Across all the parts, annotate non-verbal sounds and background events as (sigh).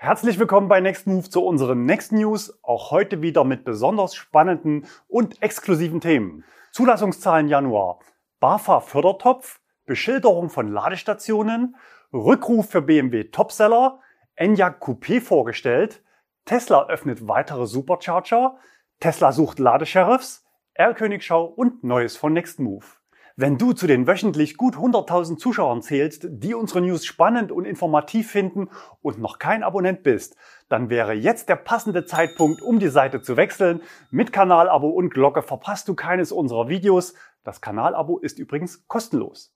Herzlich willkommen bei Next Move zu unseren Next News. Auch heute wieder mit besonders spannenden und exklusiven Themen. Zulassungszahlen Januar. BAFA Fördertopf, Beschilderung von Ladestationen, Rückruf für BMW Topseller, Enyaq Coupé vorgestellt, Tesla öffnet weitere Supercharger, Tesla sucht Ladesheriffs, R-Königschau und Neues von Next Move. Wenn du zu den wöchentlich gut 100.000 Zuschauern zählst, die unsere News spannend und informativ finden und noch kein Abonnent bist, dann wäre jetzt der passende Zeitpunkt, um die Seite zu wechseln. Mit Kanalabo und Glocke verpasst du keines unserer Videos. Das Kanalabo ist übrigens kostenlos.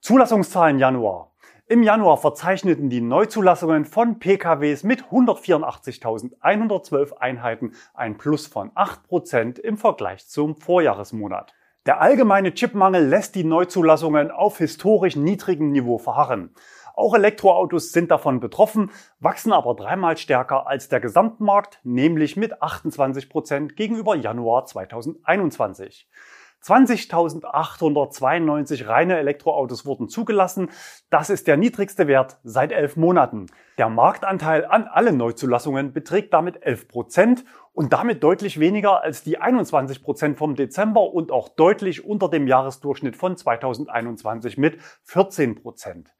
Zulassungszahlen Januar. Im Januar verzeichneten die Neuzulassungen von PKWs mit 184.112 Einheiten ein Plus von 8% im Vergleich zum Vorjahresmonat. Der allgemeine Chipmangel lässt die Neuzulassungen auf historisch niedrigem Niveau verharren. Auch Elektroautos sind davon betroffen, wachsen aber dreimal stärker als der Gesamtmarkt, nämlich mit 28% gegenüber Januar 2021. 20.892 reine Elektroautos wurden zugelassen. Das ist der niedrigste Wert seit elf Monaten. Der Marktanteil an allen Neuzulassungen beträgt damit 11 Prozent und damit deutlich weniger als die 21 Prozent vom Dezember und auch deutlich unter dem Jahresdurchschnitt von 2021 mit 14 Prozent.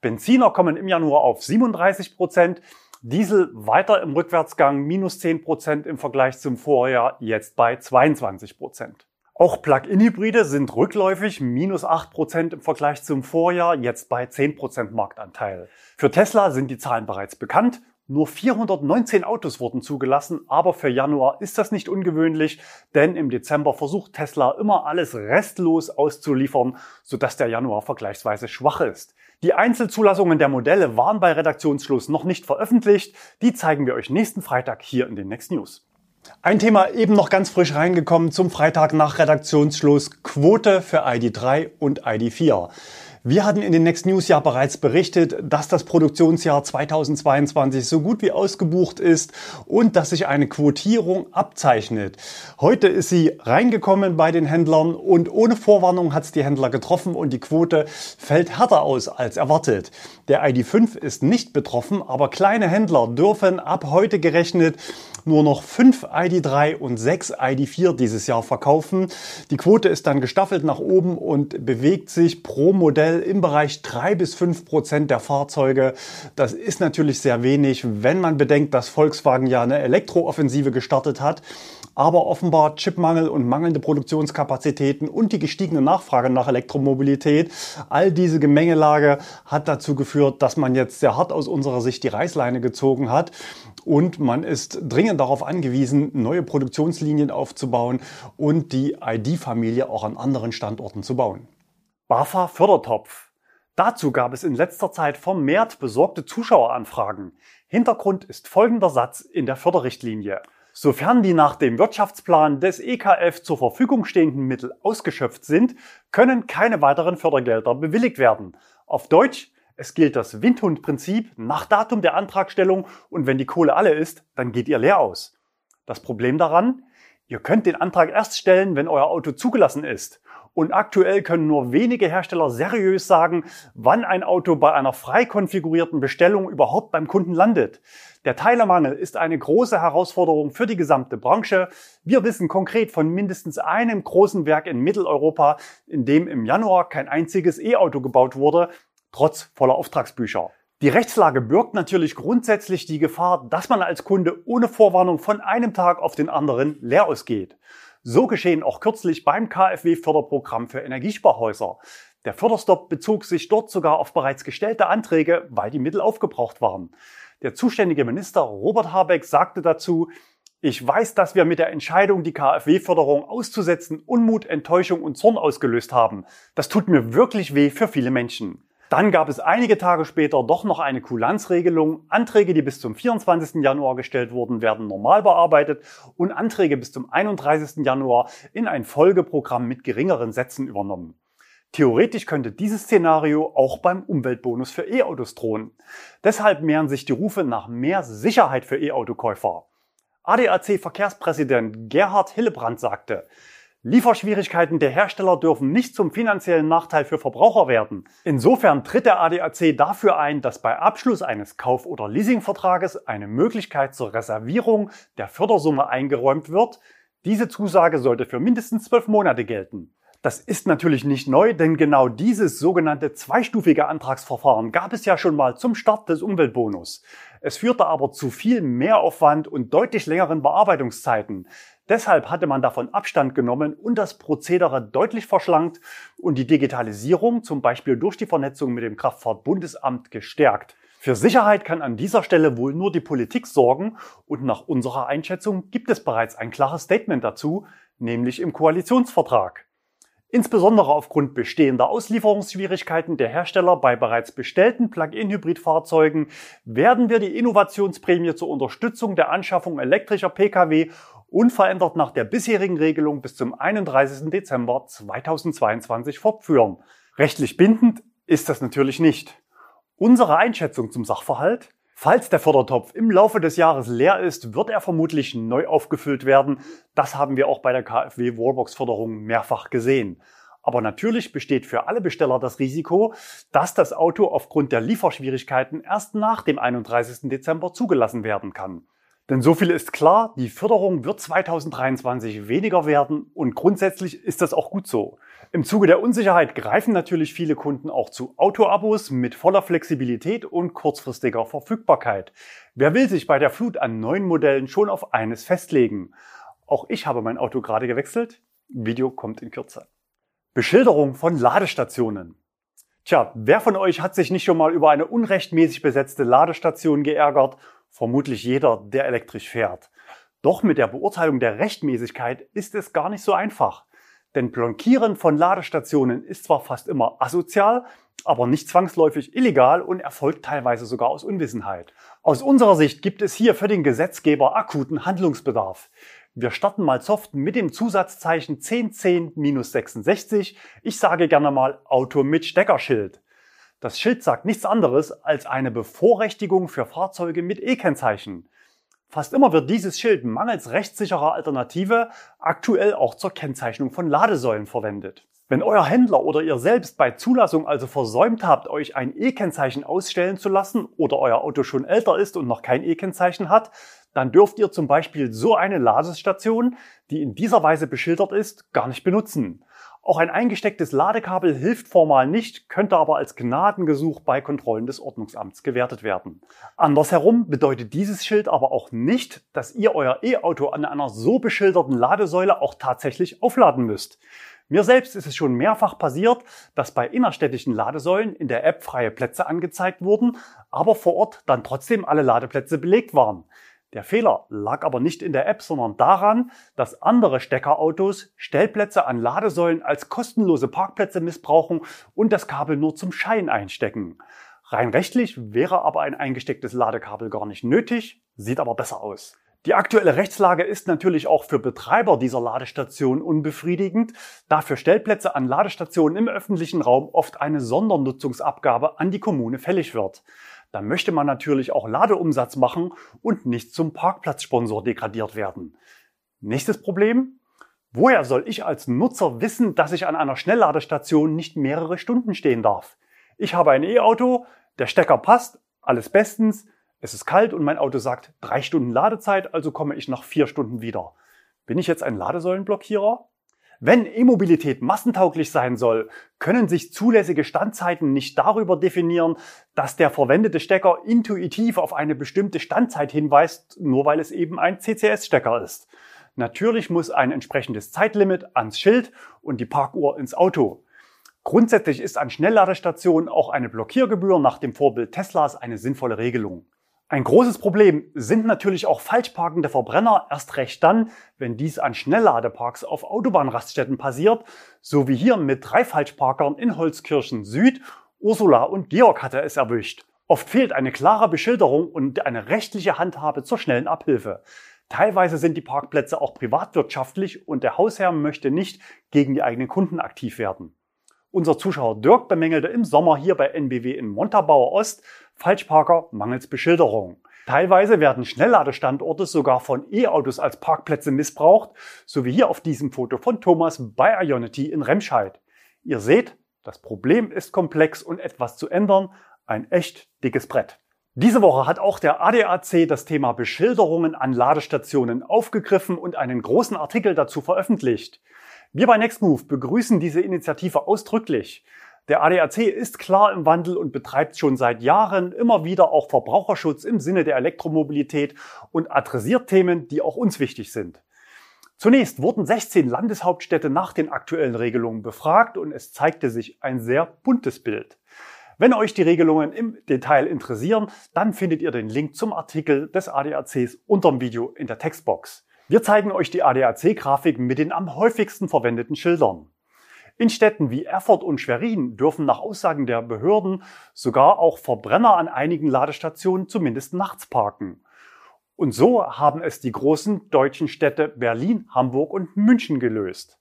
Benziner kommen im Januar auf 37 Prozent. Diesel weiter im Rückwärtsgang, minus 10 Prozent im Vergleich zum Vorjahr, jetzt bei 22 Prozent. Auch Plug-in-Hybride sind rückläufig, minus 8% im Vergleich zum Vorjahr, jetzt bei 10% Marktanteil. Für Tesla sind die Zahlen bereits bekannt. Nur 419 Autos wurden zugelassen, aber für Januar ist das nicht ungewöhnlich, denn im Dezember versucht Tesla immer alles restlos auszuliefern, sodass der Januar vergleichsweise schwach ist. Die Einzelzulassungen der Modelle waren bei Redaktionsschluss noch nicht veröffentlicht, die zeigen wir euch nächsten Freitag hier in den Next News. Ein Thema eben noch ganz frisch reingekommen zum Freitag nach Redaktionsschluss Quote für ID3 und ID4. Wir hatten in den Next News ja bereits berichtet, dass das Produktionsjahr 2022 so gut wie ausgebucht ist und dass sich eine Quotierung abzeichnet. Heute ist sie reingekommen bei den Händlern und ohne Vorwarnung hat es die Händler getroffen und die Quote fällt härter aus als erwartet. Der ID5 ist nicht betroffen, aber kleine Händler dürfen ab heute gerechnet nur noch 5 ID3 und 6 ID4 dieses Jahr verkaufen. Die Quote ist dann gestaffelt nach oben und bewegt sich pro Modell aktuell im Bereich 3 bis 5 Prozent der Fahrzeuge. Das ist natürlich sehr wenig, wenn man bedenkt, dass Volkswagen ja eine Elektrooffensive gestartet hat. Aber offenbar Chipmangel und mangelnde Produktionskapazitäten und die gestiegene Nachfrage nach Elektromobilität, all diese Gemengelage hat dazu geführt, dass man jetzt sehr hart aus unserer Sicht die Reißleine gezogen hat. Und man ist dringend darauf angewiesen, neue Produktionslinien aufzubauen und die ID-Familie auch an anderen Standorten zu bauen. BAFA Fördertopf. Dazu gab es in letzter Zeit vermehrt besorgte Zuschaueranfragen. Hintergrund ist folgender Satz in der Förderrichtlinie. Sofern die nach dem Wirtschaftsplan des EKF zur Verfügung stehenden Mittel ausgeschöpft sind, können keine weiteren Fördergelder bewilligt werden. Auf Deutsch, es gilt das Windhundprinzip nach Datum der Antragstellung und wenn die Kohle alle ist, dann geht ihr leer aus. Das Problem daran, ihr könnt den Antrag erst stellen, wenn euer Auto zugelassen ist. Und aktuell können nur wenige Hersteller seriös sagen, wann ein Auto bei einer frei konfigurierten Bestellung überhaupt beim Kunden landet. Der Teilemangel ist eine große Herausforderung für die gesamte Branche. Wir wissen konkret von mindestens einem großen Werk in Mitteleuropa, in dem im Januar kein einziges E-Auto gebaut wurde, trotz voller Auftragsbücher. Die Rechtslage birgt natürlich grundsätzlich die Gefahr, dass man als Kunde ohne Vorwarnung von einem Tag auf den anderen leer ausgeht. So geschehen auch kürzlich beim KfW-Förderprogramm für Energiesparhäuser. Der Förderstopp bezog sich dort sogar auf bereits gestellte Anträge, weil die Mittel aufgebraucht waren. Der zuständige Minister Robert Habeck sagte dazu, ich weiß, dass wir mit der Entscheidung, die KfW-Förderung auszusetzen, Unmut, Enttäuschung und Zorn ausgelöst haben. Das tut mir wirklich weh für viele Menschen. Dann gab es einige Tage später doch noch eine Kulanzregelung. Anträge, die bis zum 24. Januar gestellt wurden, werden normal bearbeitet und Anträge bis zum 31. Januar in ein Folgeprogramm mit geringeren Sätzen übernommen. Theoretisch könnte dieses Szenario auch beim Umweltbonus für E-Autos drohen. Deshalb mehren sich die Rufe nach mehr Sicherheit für E-Autokäufer. ADAC-Verkehrspräsident Gerhard Hillebrand sagte, Lieferschwierigkeiten der Hersteller dürfen nicht zum finanziellen Nachteil für Verbraucher werden. Insofern tritt der ADAC dafür ein, dass bei Abschluss eines Kauf- oder Leasingvertrages eine Möglichkeit zur Reservierung der Fördersumme eingeräumt wird. Diese Zusage sollte für mindestens zwölf Monate gelten. Das ist natürlich nicht neu, denn genau dieses sogenannte zweistufige Antragsverfahren gab es ja schon mal zum Start des Umweltbonus. Es führte aber zu viel Mehraufwand und deutlich längeren Bearbeitungszeiten. Deshalb hatte man davon Abstand genommen und das Prozedere deutlich verschlankt und die Digitalisierung zum Beispiel durch die Vernetzung mit dem Kraftfahrtbundesamt gestärkt. Für Sicherheit kann an dieser Stelle wohl nur die Politik sorgen und nach unserer Einschätzung gibt es bereits ein klares Statement dazu, nämlich im Koalitionsvertrag. Insbesondere aufgrund bestehender Auslieferungsschwierigkeiten der Hersteller bei bereits bestellten Plug-in-Hybrid-Fahrzeugen werden wir die Innovationsprämie zur Unterstützung der Anschaffung elektrischer Pkw unverändert nach der bisherigen Regelung bis zum 31. Dezember 2022 fortführen. Rechtlich bindend ist das natürlich nicht. Unsere Einschätzung zum Sachverhalt? Falls der Fördertopf im Laufe des Jahres leer ist, wird er vermutlich neu aufgefüllt werden. Das haben wir auch bei der KfW Wallbox Förderung mehrfach gesehen. Aber natürlich besteht für alle Besteller das Risiko, dass das Auto aufgrund der Lieferschwierigkeiten erst nach dem 31. Dezember zugelassen werden kann. Denn so viel ist klar, die Förderung wird 2023 weniger werden und grundsätzlich ist das auch gut so. Im Zuge der Unsicherheit greifen natürlich viele Kunden auch zu Autoabos mit voller Flexibilität und kurzfristiger Verfügbarkeit. Wer will sich bei der Flut an neuen Modellen schon auf eines festlegen? Auch ich habe mein Auto gerade gewechselt. Video kommt in Kürze. Beschilderung von Ladestationen. Tja, wer von euch hat sich nicht schon mal über eine unrechtmäßig besetzte Ladestation geärgert vermutlich jeder, der elektrisch fährt. Doch mit der Beurteilung der Rechtmäßigkeit ist es gar nicht so einfach. Denn Blockieren von Ladestationen ist zwar fast immer asozial, aber nicht zwangsläufig illegal und erfolgt teilweise sogar aus Unwissenheit. Aus unserer Sicht gibt es hier für den Gesetzgeber akuten Handlungsbedarf. Wir starten mal soft mit dem Zusatzzeichen 1010-66. Ich sage gerne mal Auto mit Steckerschild. Das Schild sagt nichts anderes als eine Bevorrechtigung für Fahrzeuge mit E-Kennzeichen. Fast immer wird dieses Schild mangels rechtssicherer Alternative aktuell auch zur Kennzeichnung von Ladesäulen verwendet. Wenn euer Händler oder ihr selbst bei Zulassung also versäumt habt, euch ein E-Kennzeichen ausstellen zu lassen oder euer Auto schon älter ist und noch kein E-Kennzeichen hat, dann dürft ihr zum Beispiel so eine Ladestation, die in dieser Weise beschildert ist, gar nicht benutzen. Auch ein eingestecktes Ladekabel hilft formal nicht, könnte aber als Gnadengesuch bei Kontrollen des Ordnungsamts gewertet werden. Andersherum bedeutet dieses Schild aber auch nicht, dass ihr euer E-Auto an einer so beschilderten Ladesäule auch tatsächlich aufladen müsst. Mir selbst ist es schon mehrfach passiert, dass bei innerstädtischen Ladesäulen in der App freie Plätze angezeigt wurden, aber vor Ort dann trotzdem alle Ladeplätze belegt waren. Der Fehler lag aber nicht in der App, sondern daran, dass andere Steckerautos Stellplätze an Ladesäulen als kostenlose Parkplätze missbrauchen und das Kabel nur zum Schein einstecken. Rein rechtlich wäre aber ein eingestecktes Ladekabel gar nicht nötig, sieht aber besser aus. Die aktuelle Rechtslage ist natürlich auch für Betreiber dieser Ladestation unbefriedigend, da für Stellplätze an Ladestationen im öffentlichen Raum oft eine Sondernutzungsabgabe an die Kommune fällig wird. Da möchte man natürlich auch Ladeumsatz machen und nicht zum Parkplatzsponsor degradiert werden. Nächstes Problem. Woher soll ich als Nutzer wissen, dass ich an einer Schnellladestation nicht mehrere Stunden stehen darf? Ich habe ein E-Auto, der Stecker passt, alles bestens, es ist kalt und mein Auto sagt drei Stunden Ladezeit, also komme ich nach vier Stunden wieder. Bin ich jetzt ein Ladesäulenblockierer? Wenn E-Mobilität massentauglich sein soll, können sich zulässige Standzeiten nicht darüber definieren, dass der verwendete Stecker intuitiv auf eine bestimmte Standzeit hinweist, nur weil es eben ein CCS-Stecker ist. Natürlich muss ein entsprechendes Zeitlimit ans Schild und die Parkuhr ins Auto. Grundsätzlich ist an Schnellladestationen auch eine Blockiergebühr nach dem Vorbild Teslas eine sinnvolle Regelung. Ein großes Problem sind natürlich auch falsch parkende Verbrenner, erst recht dann, wenn dies an Schnellladeparks auf Autobahnraststätten passiert, so wie hier mit drei Falschparkern in Holzkirchen Süd, Ursula und Georg hatte es erwischt. Oft fehlt eine klare Beschilderung und eine rechtliche Handhabe zur schnellen Abhilfe. Teilweise sind die Parkplätze auch privatwirtschaftlich und der Hausherr möchte nicht gegen die eigenen Kunden aktiv werden. Unser Zuschauer Dirk bemängelte im Sommer hier bei NBW in Montabaur Ost Falschparker mangels Beschilderung. Teilweise werden Schnellladestandorte sogar von E-Autos als Parkplätze missbraucht, so wie hier auf diesem Foto von Thomas bei Ionity in Remscheid. Ihr seht, das Problem ist komplex und etwas zu ändern, ein echt dickes Brett. Diese Woche hat auch der ADAC das Thema Beschilderungen an Ladestationen aufgegriffen und einen großen Artikel dazu veröffentlicht. Wir bei Nextmove begrüßen diese Initiative ausdrücklich. Der ADAC ist klar im Wandel und betreibt schon seit Jahren immer wieder auch Verbraucherschutz im Sinne der Elektromobilität und adressiert Themen, die auch uns wichtig sind. Zunächst wurden 16 Landeshauptstädte nach den aktuellen Regelungen befragt und es zeigte sich ein sehr buntes Bild. Wenn euch die Regelungen im Detail interessieren, dann findet ihr den Link zum Artikel des ADACs unterm Video in der Textbox. Wir zeigen euch die ADAC-Grafik mit den am häufigsten verwendeten Schildern. In Städten wie Erfurt und Schwerin dürfen nach Aussagen der Behörden sogar auch Verbrenner an einigen Ladestationen zumindest nachts parken. Und so haben es die großen deutschen Städte Berlin, Hamburg und München gelöst.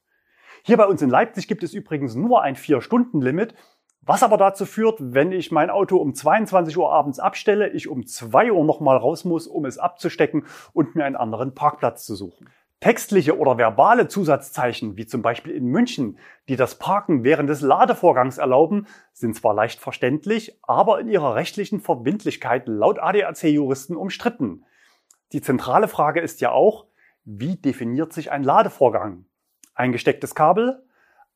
Hier bei uns in Leipzig gibt es übrigens nur ein 4-Stunden-Limit, was aber dazu führt, wenn ich mein Auto um 22 Uhr abends abstelle, ich um 2 Uhr nochmal raus muss, um es abzustecken und mir einen anderen Parkplatz zu suchen. Textliche oder verbale Zusatzzeichen, wie zum Beispiel in München, die das Parken während des Ladevorgangs erlauben, sind zwar leicht verständlich, aber in ihrer rechtlichen Verbindlichkeit laut ADAC-Juristen umstritten. Die zentrale Frage ist ja auch, wie definiert sich ein Ladevorgang? Eingestecktes Kabel?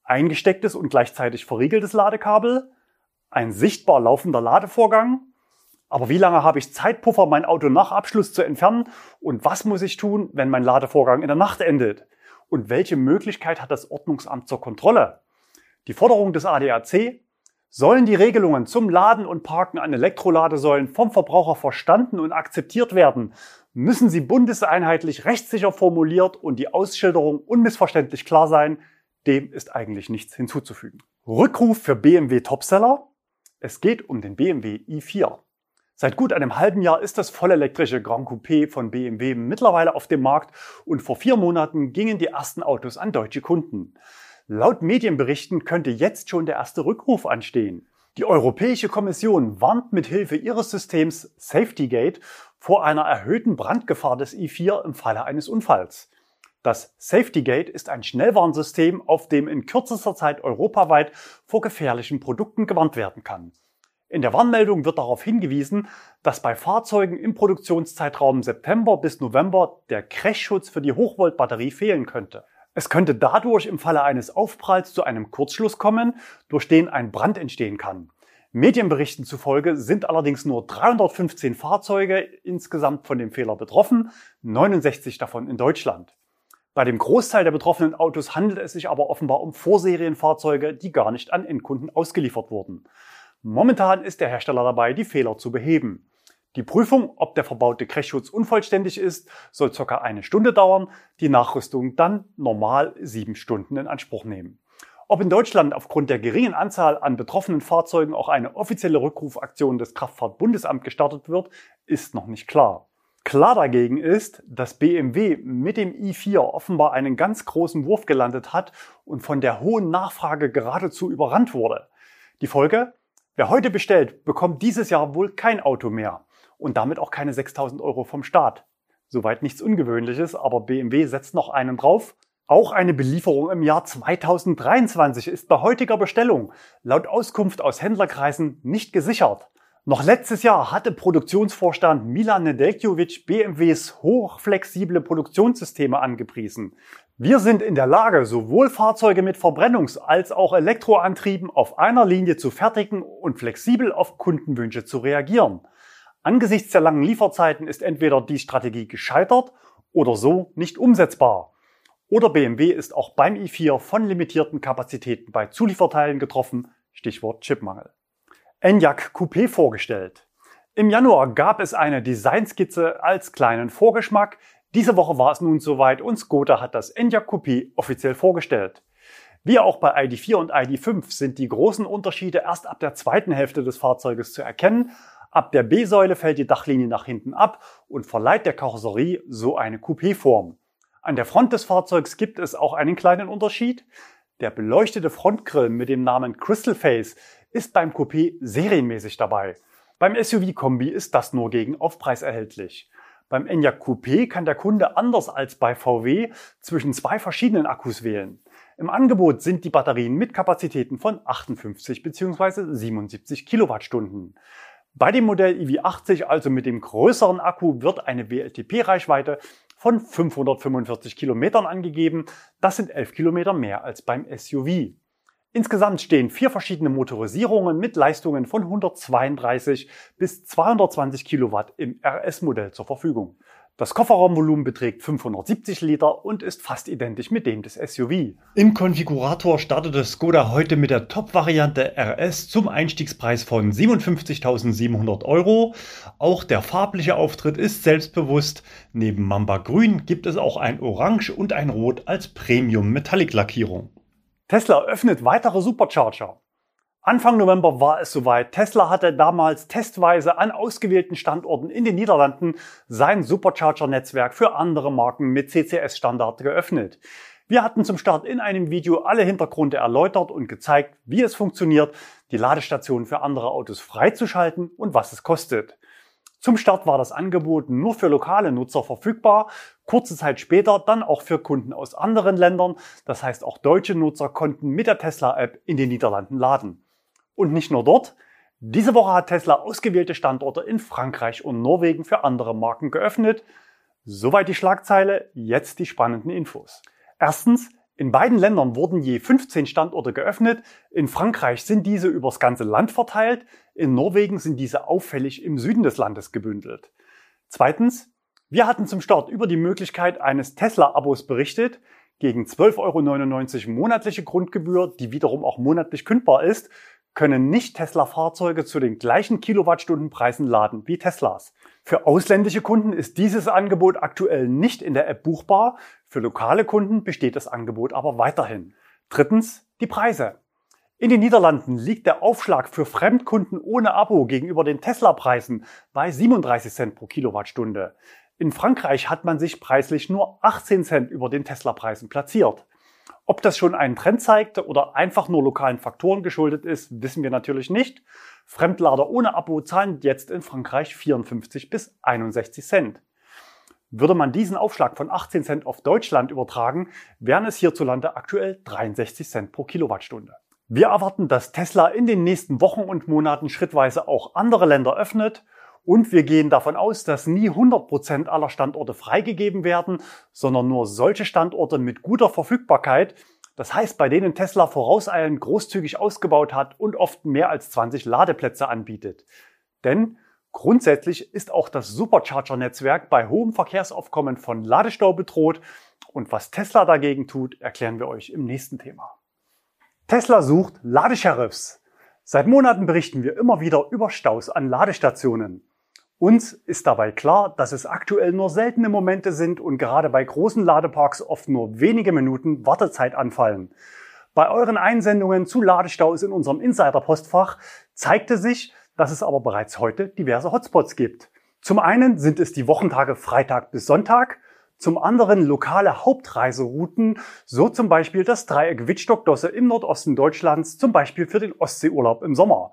eingestecktes und gleichzeitig verriegeltes Ladekabel, ein sichtbar laufender Ladevorgang. Aber wie lange habe ich Zeitpuffer, mein Auto nach Abschluss zu entfernen? Und was muss ich tun, wenn mein Ladevorgang in der Nacht endet? Und welche Möglichkeit hat das Ordnungsamt zur Kontrolle? Die Forderung des ADAC, sollen die Regelungen zum Laden und Parken an Elektroladesäulen vom Verbraucher verstanden und akzeptiert werden, müssen sie bundeseinheitlich rechtssicher formuliert und die Ausschilderung unmissverständlich klar sein, dem ist eigentlich nichts hinzuzufügen. Rückruf für BMW Topseller. Es geht um den BMW i4. Seit gut einem halben Jahr ist das vollelektrische Grand Coupé von BMW mittlerweile auf dem Markt und vor vier Monaten gingen die ersten Autos an deutsche Kunden. Laut Medienberichten könnte jetzt schon der erste Rückruf anstehen. Die Europäische Kommission warnt mit Hilfe ihres Systems SafetyGate vor einer erhöhten Brandgefahr des i4 im Falle eines Unfalls. Das SafetyGate ist ein Schnellwarnsystem, auf dem in kürzester Zeit europaweit vor gefährlichen Produkten gewarnt werden kann. In der Warnmeldung wird darauf hingewiesen, dass bei Fahrzeugen im Produktionszeitraum September bis November der Crashschutz für die Hochvoltbatterie fehlen könnte. Es könnte dadurch im Falle eines Aufpralls zu einem Kurzschluss kommen, durch den ein Brand entstehen kann. Medienberichten zufolge sind allerdings nur 315 Fahrzeuge insgesamt von dem Fehler betroffen, 69 davon in Deutschland. Bei dem Großteil der betroffenen Autos handelt es sich aber offenbar um Vorserienfahrzeuge, die gar nicht an Endkunden ausgeliefert wurden. Momentan ist der Hersteller dabei, die Fehler zu beheben. Die Prüfung, ob der verbaute Crashschutz unvollständig ist, soll ca. eine Stunde dauern, die Nachrüstung dann normal sieben Stunden in Anspruch nehmen. Ob in Deutschland aufgrund der geringen Anzahl an betroffenen Fahrzeugen auch eine offizielle Rückrufaktion des Kraftfahrtbundesamt gestartet wird, ist noch nicht klar. Klar dagegen ist, dass BMW mit dem i4 offenbar einen ganz großen Wurf gelandet hat und von der hohen Nachfrage geradezu überrannt wurde. Die Folge? Wer heute bestellt, bekommt dieses Jahr wohl kein Auto mehr und damit auch keine 6000 Euro vom Staat. Soweit nichts Ungewöhnliches, aber BMW setzt noch einen drauf. Auch eine Belieferung im Jahr 2023 ist bei heutiger Bestellung laut Auskunft aus Händlerkreisen nicht gesichert. Noch letztes Jahr hatte Produktionsvorstand Milan Nedeljkovic BMWs hochflexible Produktionssysteme angepriesen. Wir sind in der Lage, sowohl Fahrzeuge mit Verbrennungs- als auch Elektroantrieben auf einer Linie zu fertigen und flexibel auf Kundenwünsche zu reagieren. Angesichts der langen Lieferzeiten ist entweder die Strategie gescheitert oder so nicht umsetzbar. Oder BMW ist auch beim i4 von limitierten Kapazitäten bei Zulieferteilen getroffen, Stichwort Chipmangel. Enyaq Coupé vorgestellt. Im Januar gab es eine Designskizze als kleinen Vorgeschmack. Diese Woche war es nun soweit und Skoda hat das Enyaq Coupé offiziell vorgestellt. Wie auch bei ID4 und ID5 sind die großen Unterschiede erst ab der zweiten Hälfte des Fahrzeuges zu erkennen. Ab der B-Säule fällt die Dachlinie nach hinten ab und verleiht der Karosserie so eine Coupé-Form. An der Front des Fahrzeugs gibt es auch einen kleinen Unterschied. Der beleuchtete Frontgrill mit dem Namen Crystal Face ist beim Coupé serienmäßig dabei. Beim SUV-Kombi ist das nur gegen Aufpreis erhältlich. Beim Enyaq Coupé kann der Kunde anders als bei VW zwischen zwei verschiedenen Akkus wählen. Im Angebot sind die Batterien mit Kapazitäten von 58 bzw. 77 Kilowattstunden. Bei dem Modell EV80, also mit dem größeren Akku, wird eine WLTP-Reichweite von 545 Kilometern angegeben. Das sind 11 Kilometer mehr als beim SUV. Insgesamt stehen vier verschiedene Motorisierungen mit Leistungen von 132 bis 220 Kilowatt im RS-Modell zur Verfügung. Das Kofferraumvolumen beträgt 570 Liter und ist fast identisch mit dem des SUV. Im Konfigurator startete Skoda heute mit der Top-Variante RS zum Einstiegspreis von 57.700 Euro. Auch der farbliche Auftritt ist selbstbewusst. Neben Mamba Grün gibt es auch ein Orange und ein Rot als Premium Metallic Lackierung. Tesla öffnet weitere Supercharger. Anfang November war es soweit. Tesla hatte damals testweise an ausgewählten Standorten in den Niederlanden sein Supercharger-Netzwerk für andere Marken mit CCS-Standard geöffnet. Wir hatten zum Start in einem Video alle Hintergründe erläutert und gezeigt, wie es funktioniert, die Ladestationen für andere Autos freizuschalten und was es kostet. Zum Start war das Angebot nur für lokale Nutzer verfügbar, kurze Zeit später dann auch für Kunden aus anderen Ländern. Das heißt, auch deutsche Nutzer konnten mit der Tesla-App in den Niederlanden laden. Und nicht nur dort. Diese Woche hat Tesla ausgewählte Standorte in Frankreich und Norwegen für andere Marken geöffnet. Soweit die Schlagzeile, jetzt die spannenden Infos. Erstens, in beiden Ländern wurden je 15 Standorte geöffnet. In Frankreich sind diese übers ganze Land verteilt. In Norwegen sind diese auffällig im Süden des Landes gebündelt. Zweitens, wir hatten zum Start über die Möglichkeit eines Tesla-Abos berichtet. Gegen 12,99 Euro monatliche Grundgebühr, die wiederum auch monatlich kündbar ist, können Nicht-Tesla-Fahrzeuge zu den gleichen Kilowattstundenpreisen laden wie Teslas. Für ausländische Kunden ist dieses Angebot aktuell nicht in der App buchbar. Für lokale Kunden besteht das Angebot aber weiterhin. Drittens, die Preise. In den Niederlanden liegt der Aufschlag für Fremdkunden ohne Abo gegenüber den Tesla-Preisen bei 37 Cent pro Kilowattstunde. In Frankreich hat man sich preislich nur 18 Cent über den Tesla-Preisen platziert. Ob das schon einen Trend zeigte oder einfach nur lokalen Faktoren geschuldet ist, wissen wir natürlich nicht. Fremdlader ohne Abo zahlen jetzt in Frankreich 54 bis 61 Cent. Würde man diesen Aufschlag von 18 Cent auf Deutschland übertragen, wären es hierzulande aktuell 63 Cent pro Kilowattstunde. Wir erwarten, dass Tesla in den nächsten Wochen und Monaten schrittweise auch andere Länder öffnet und wir gehen davon aus, dass nie 100% aller Standorte freigegeben werden, sondern nur solche Standorte mit guter Verfügbarkeit, das heißt, bei denen Tesla vorauseilend großzügig ausgebaut hat und oft mehr als 20 Ladeplätze anbietet. Denn grundsätzlich ist auch das Supercharger-Netzwerk bei hohem Verkehrsaufkommen von Ladestau bedroht. Und was Tesla dagegen tut, erklären wir euch im nächsten Thema. Tesla sucht Ladesheriffs. Seit Monaten berichten wir immer wieder über Staus an Ladestationen. Uns ist dabei klar, dass es aktuell nur seltene Momente sind und gerade bei großen Ladeparks oft nur wenige Minuten Wartezeit anfallen. Bei euren Einsendungen zu Ladestaus in unserem Insider-Postfach zeigte sich, dass es aber bereits heute diverse Hotspots gibt. Zum einen sind es die Wochentage Freitag bis Sonntag, zum anderen lokale Hauptreiserouten, so zum Beispiel das Dreieck Wittstock-Dosse im Nordosten Deutschlands, zum Beispiel für den Ostseeurlaub im Sommer.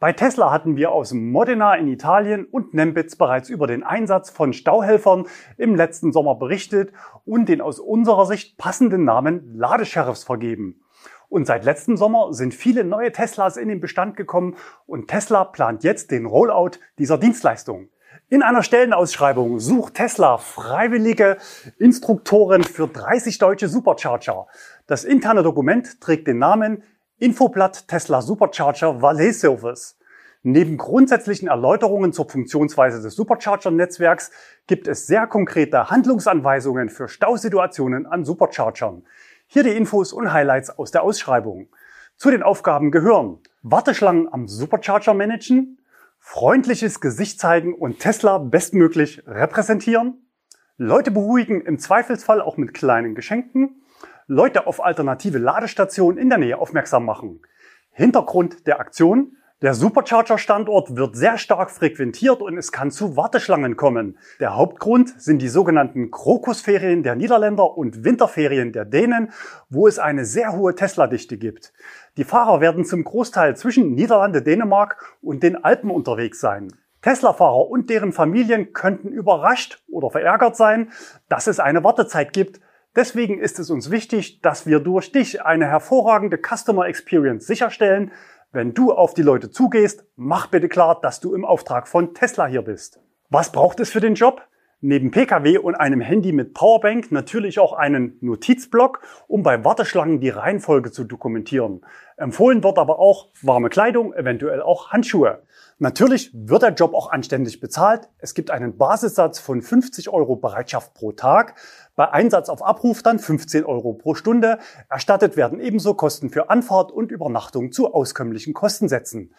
Bei Tesla hatten wir aus Modena in Italien und Nembitz bereits über den Einsatz von Stauhelfern im letzten Sommer berichtet und den aus unserer Sicht passenden Namen Ladesheriffs vergeben. Und seit letztem Sommer sind viele neue Teslas in den Bestand gekommen und Tesla plant jetzt den Rollout dieser Dienstleistung. In einer Stellenausschreibung sucht Tesla freiwillige Instruktoren für 30 deutsche Supercharger. Das interne Dokument trägt den Namen Infoblatt Tesla Supercharger Valet Service. Neben grundsätzlichen Erläuterungen zur Funktionsweise des Supercharger-Netzwerks gibt es sehr konkrete Handlungsanweisungen für Stausituationen an Superchargern. Hier die Infos und Highlights aus der Ausschreibung. Zu den Aufgaben gehören Warteschlangen am Supercharger managen, freundliches Gesicht zeigen und Tesla bestmöglich repräsentieren, Leute beruhigen, im Zweifelsfall auch mit kleinen Geschenken, Leute auf alternative Ladestationen in der Nähe aufmerksam machen. Hintergrund der Aktion. Der Supercharger-Standort wird sehr stark frequentiert und es kann zu Warteschlangen kommen. Der Hauptgrund sind die sogenannten Krokusferien der Niederländer und Winterferien der Dänen, wo es eine sehr hohe Tesla-Dichte gibt. Die Fahrer werden zum Großteil zwischen Niederlande, Dänemark und den Alpen unterwegs sein. Tesla-Fahrer und deren Familien könnten überrascht oder verärgert sein, dass es eine Wartezeit gibt. Deswegen ist es uns wichtig, dass wir durch dich eine hervorragende Customer Experience sicherstellen, wenn du auf die Leute zugehst, mach bitte klar, dass du im Auftrag von Tesla hier bist. Was braucht es für den Job? Neben Pkw und einem Handy mit Powerbank natürlich auch einen Notizblock, um bei Warteschlangen die Reihenfolge zu dokumentieren. Empfohlen wird aber auch warme Kleidung, eventuell auch Handschuhe. Natürlich wird der Job auch anständig bezahlt. Es gibt einen Basissatz von 50 Euro Bereitschaft pro Tag. Bei Einsatz auf Abruf dann 15 Euro pro Stunde. Erstattet werden ebenso Kosten für Anfahrt und Übernachtung zu auskömmlichen Kostensätzen.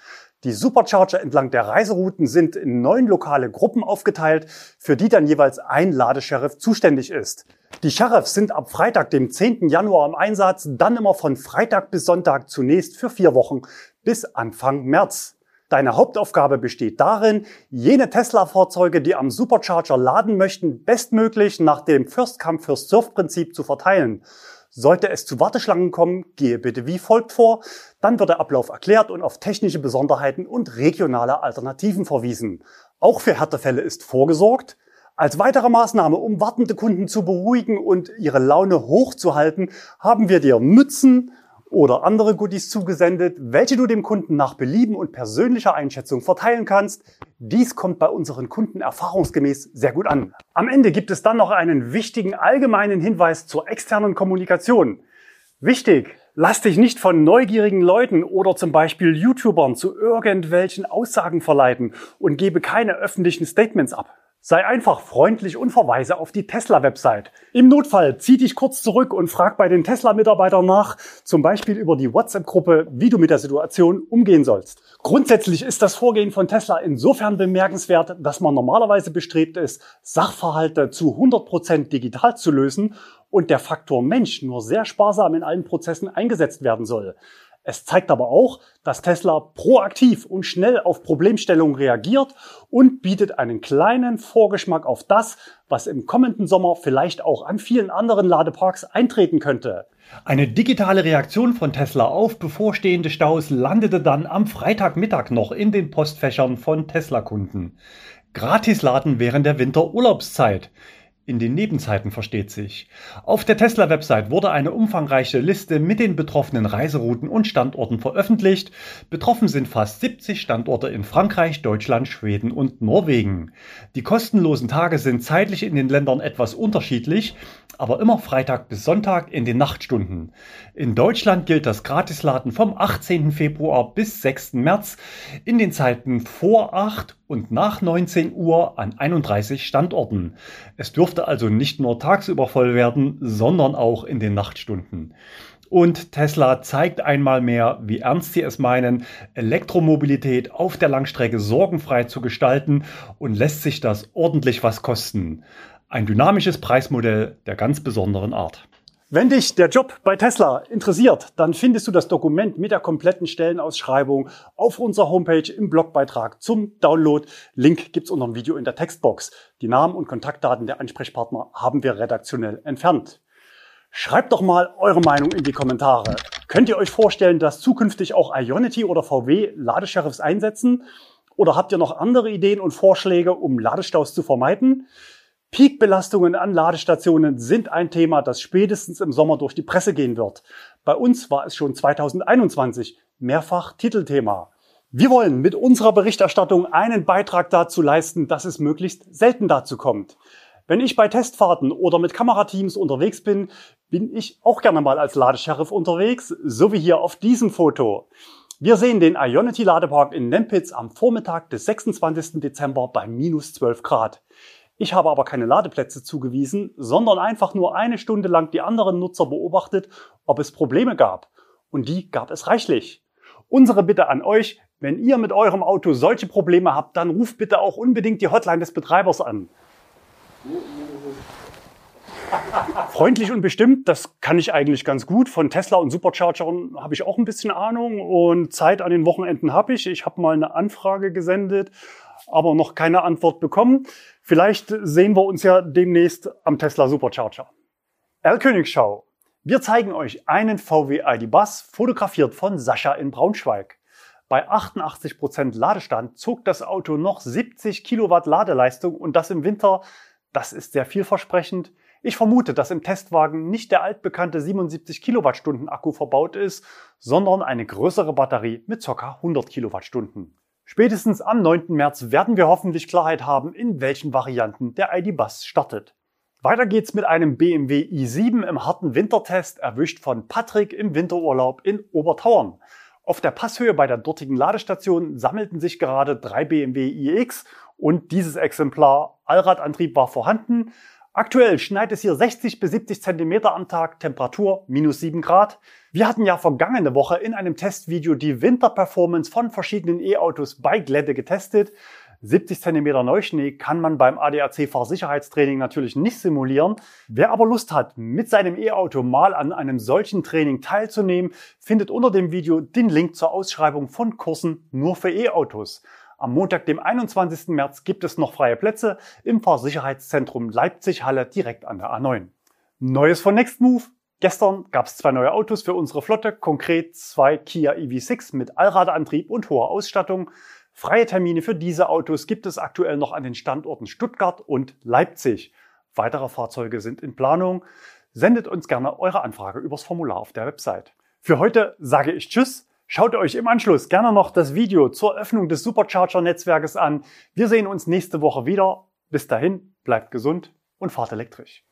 Die Supercharger entlang der Reiserouten sind in neun lokale Gruppen aufgeteilt, für die dann jeweils ein Ladesheriff zuständig ist. Die Sheriffs sind ab Freitag, dem 10. Januar im Einsatz, dann immer von Freitag bis Sonntag zunächst für vier Wochen bis Anfang März. Deine Hauptaufgabe besteht darin, jene Tesla-Fahrzeuge, die am Supercharger laden möchten, bestmöglich nach dem First-Come-First-Served-Prinzip zu verteilen. Sollte es zu Warteschlangen kommen, gehe bitte wie folgt vor. Dann wird der Ablauf erklärt und auf technische Besonderheiten und regionale Alternativen verwiesen. Auch für Härtefälle ist vorgesorgt. Als weitere Maßnahme, um wartende Kunden zu beruhigen und ihre Laune hochzuhalten, haben wir dir Mützen, oder andere Goodies zugesendet, welche du dem Kunden nach Belieben und persönlicher Einschätzung verteilen kannst. Dies kommt bei unseren Kunden erfahrungsgemäß sehr gut an. Am Ende gibt es dann noch einen wichtigen allgemeinen Hinweis zur externen Kommunikation. Wichtig, lass dich nicht von neugierigen Leuten oder zum Beispiel YouTubern zu irgendwelchen Aussagen verleiten und gebe keine öffentlichen Statements ab. Sei einfach freundlich und verweise auf die Tesla-Website. Im Notfall zieh dich kurz zurück und frag bei den Tesla-Mitarbeitern nach, zum Beispiel über die WhatsApp-Gruppe, wie du mit der Situation umgehen sollst. Grundsätzlich ist das Vorgehen von Tesla insofern bemerkenswert, dass man normalerweise bestrebt ist, Sachverhalte zu 100 Prozent digital zu lösen und der Faktor Mensch nur sehr sparsam in allen Prozessen eingesetzt werden soll. Es zeigt aber auch, dass Tesla proaktiv und schnell auf Problemstellungen reagiert und bietet einen kleinen Vorgeschmack auf das, was im kommenden Sommer vielleicht auch an vielen anderen Ladeparks eintreten könnte. Eine digitale Reaktion von Tesla auf bevorstehende Staus landete dann am Freitagmittag noch in den Postfächern von Tesla-Kunden. Gratisladen während der Winterurlaubszeit in den Nebenzeiten versteht sich. Auf der Tesla-Website wurde eine umfangreiche Liste mit den betroffenen Reiserouten und Standorten veröffentlicht. Betroffen sind fast 70 Standorte in Frankreich, Deutschland, Schweden und Norwegen. Die kostenlosen Tage sind zeitlich in den Ländern etwas unterschiedlich, aber immer Freitag bis Sonntag in den Nachtstunden. In Deutschland gilt das Gratisladen vom 18. Februar bis 6. März in den Zeiten vor 8 und nach 19 Uhr an 31 Standorten. Es dürfte also nicht nur tagsüber voll werden, sondern auch in den Nachtstunden. Und Tesla zeigt einmal mehr, wie ernst sie es meinen, Elektromobilität auf der Langstrecke sorgenfrei zu gestalten und lässt sich das ordentlich was kosten. Ein dynamisches Preismodell der ganz besonderen Art. Wenn dich der Job bei Tesla interessiert, dann findest du das Dokument mit der kompletten Stellenausschreibung auf unserer Homepage im Blogbeitrag zum Download. Link gibt's unter dem Video in der Textbox. Die Namen und Kontaktdaten der Ansprechpartner haben wir redaktionell entfernt. Schreibt doch mal eure Meinung in die Kommentare. Könnt ihr euch vorstellen, dass zukünftig auch Ionity oder VW Ladesheriffs einsetzen? Oder habt ihr noch andere Ideen und Vorschläge, um Ladestaus zu vermeiden? Peakbelastungen an Ladestationen sind ein Thema, das spätestens im Sommer durch die Presse gehen wird. Bei uns war es schon 2021 mehrfach Titelthema. Wir wollen mit unserer Berichterstattung einen Beitrag dazu leisten, dass es möglichst selten dazu kommt. Wenn ich bei Testfahrten oder mit Kamerateams unterwegs bin, bin ich auch gerne mal als Ladesheriff unterwegs, so wie hier auf diesem Foto. Wir sehen den Ionity Ladepark in Nempitz am Vormittag des 26. Dezember bei minus 12 Grad. Ich habe aber keine Ladeplätze zugewiesen, sondern einfach nur eine Stunde lang die anderen Nutzer beobachtet, ob es Probleme gab. Und die gab es reichlich. Unsere Bitte an euch, wenn ihr mit eurem Auto solche Probleme habt, dann ruft bitte auch unbedingt die Hotline des Betreibers an. (laughs) Freundlich und bestimmt, das kann ich eigentlich ganz gut. Von Tesla und Superchargern habe ich auch ein bisschen Ahnung und Zeit an den Wochenenden habe ich. Ich habe mal eine Anfrage gesendet, aber noch keine Antwort bekommen. Vielleicht sehen wir uns ja demnächst am Tesla Supercharger. R-Königschau. Wir zeigen euch einen VW ID Bus, fotografiert von Sascha in Braunschweig. Bei 88% Ladestand zog das Auto noch 70 Kilowatt Ladeleistung und das im Winter. Das ist sehr vielversprechend. Ich vermute, dass im Testwagen nicht der altbekannte 77 Kilowattstunden Akku verbaut ist, sondern eine größere Batterie mit ca. 100 Kilowattstunden. Spätestens am 9. März werden wir hoffentlich Klarheit haben, in welchen Varianten der ID Bus startet. Weiter geht's mit einem BMW i7 im harten Wintertest, erwischt von Patrick im Winterurlaub in Obertauern. Auf der Passhöhe bei der dortigen Ladestation sammelten sich gerade drei BMW iX und dieses Exemplar Allradantrieb war vorhanden. Aktuell schneit es hier 60 bis 70 Zentimeter am Tag, Temperatur minus 7 Grad. Wir hatten ja vergangene Woche in einem Testvideo die Winterperformance von verschiedenen E-Autos bei Glätte getestet. 70 cm Neuschnee kann man beim ADAC Fahrsicherheitstraining natürlich nicht simulieren. Wer aber Lust hat, mit seinem E-Auto mal an einem solchen Training teilzunehmen, findet unter dem Video den Link zur Ausschreibung von Kursen nur für E-Autos. Am Montag, dem 21. März, gibt es noch freie Plätze im Fahrsicherheitszentrum Leipzig-Halle direkt an der A9. Neues von Nextmove. Gestern gab es zwei neue Autos für unsere Flotte, konkret zwei Kia EV6 mit Allradantrieb und hoher Ausstattung. Freie Termine für diese Autos gibt es aktuell noch an den Standorten Stuttgart und Leipzig. Weitere Fahrzeuge sind in Planung. Sendet uns gerne eure Anfrage übers Formular auf der Website. Für heute sage ich Tschüss. Schaut euch im Anschluss gerne noch das Video zur Öffnung des Supercharger-Netzwerkes an. Wir sehen uns nächste Woche wieder. Bis dahin, bleibt gesund und fahrt elektrisch.